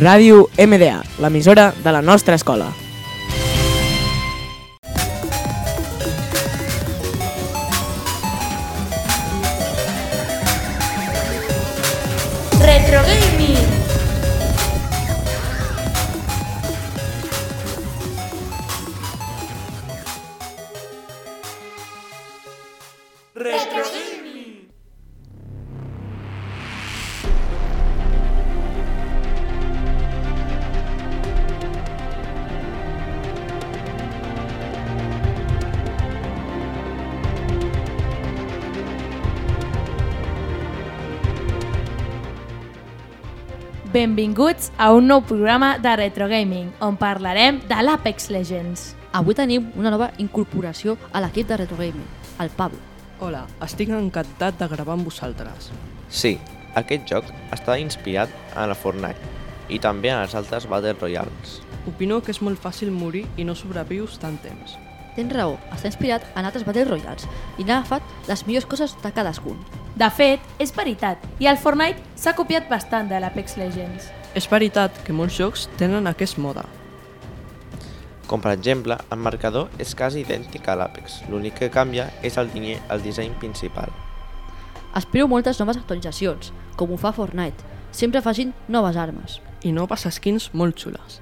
Ràdio MDA, l'emissora de la nostra escola. Retro Gaming. Benvinguts a un nou programa de Retro Gaming, on parlarem de l'Apex Legends. Avui tenim una nova incorporació a l'equip de Retro Gaming, el Pablo. Hola, estic encantat de gravar amb vosaltres. Sí, aquest joc està inspirat en la Fortnite i també en els altres Battle Royals. Opino que és molt fàcil morir i no sobrevius tant temps. Tens raó, està inspirat en altres Battle Royals i n'ha agafat les millors coses de cadascun. De fet, és veritat, i el Fortnite s'ha copiat bastant de l'Apex Legends. És veritat que molts jocs tenen aquest mode. Com per exemple, el marcador és quasi idèntic a l'Apex, l'únic que canvia és el, diner, el disseny principal. Espero moltes noves actualitzacions, com ho fa Fortnite. Sempre facin noves armes. I noves skins molt xules.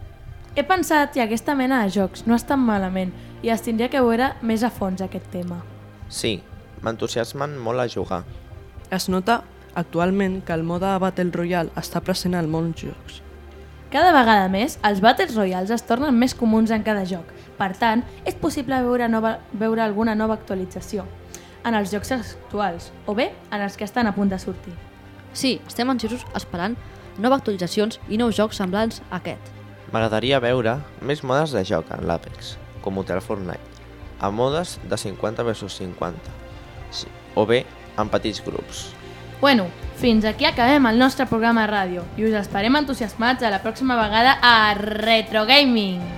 He pensat que aquesta mena de jocs no estan malament i es tindria que veure més a fons aquest tema. Sí, m'entusiasmen molt a jugar. Es nota actualment que el mode Battle Royale està present al món jocs. Cada vegada més, els Battles Royals es tornen més comuns en cada joc. Per tant, és possible veure, nova, veure alguna nova actualització en els jocs actuals, o bé en els que estan a punt de sortir. Sí, estem ansiosos esperant noves actualitzacions i nous jocs semblants a aquest. M'agradaria veure més modes de joc en l'Apex, com Hotel Fortnite, a modes de 50 vs 50, sí, o bé en petits grups. Bueno, fins aquí acabem el nostre programa de ràdio i us esperem entusiasmats a la pròxima vegada a Retro Gaming.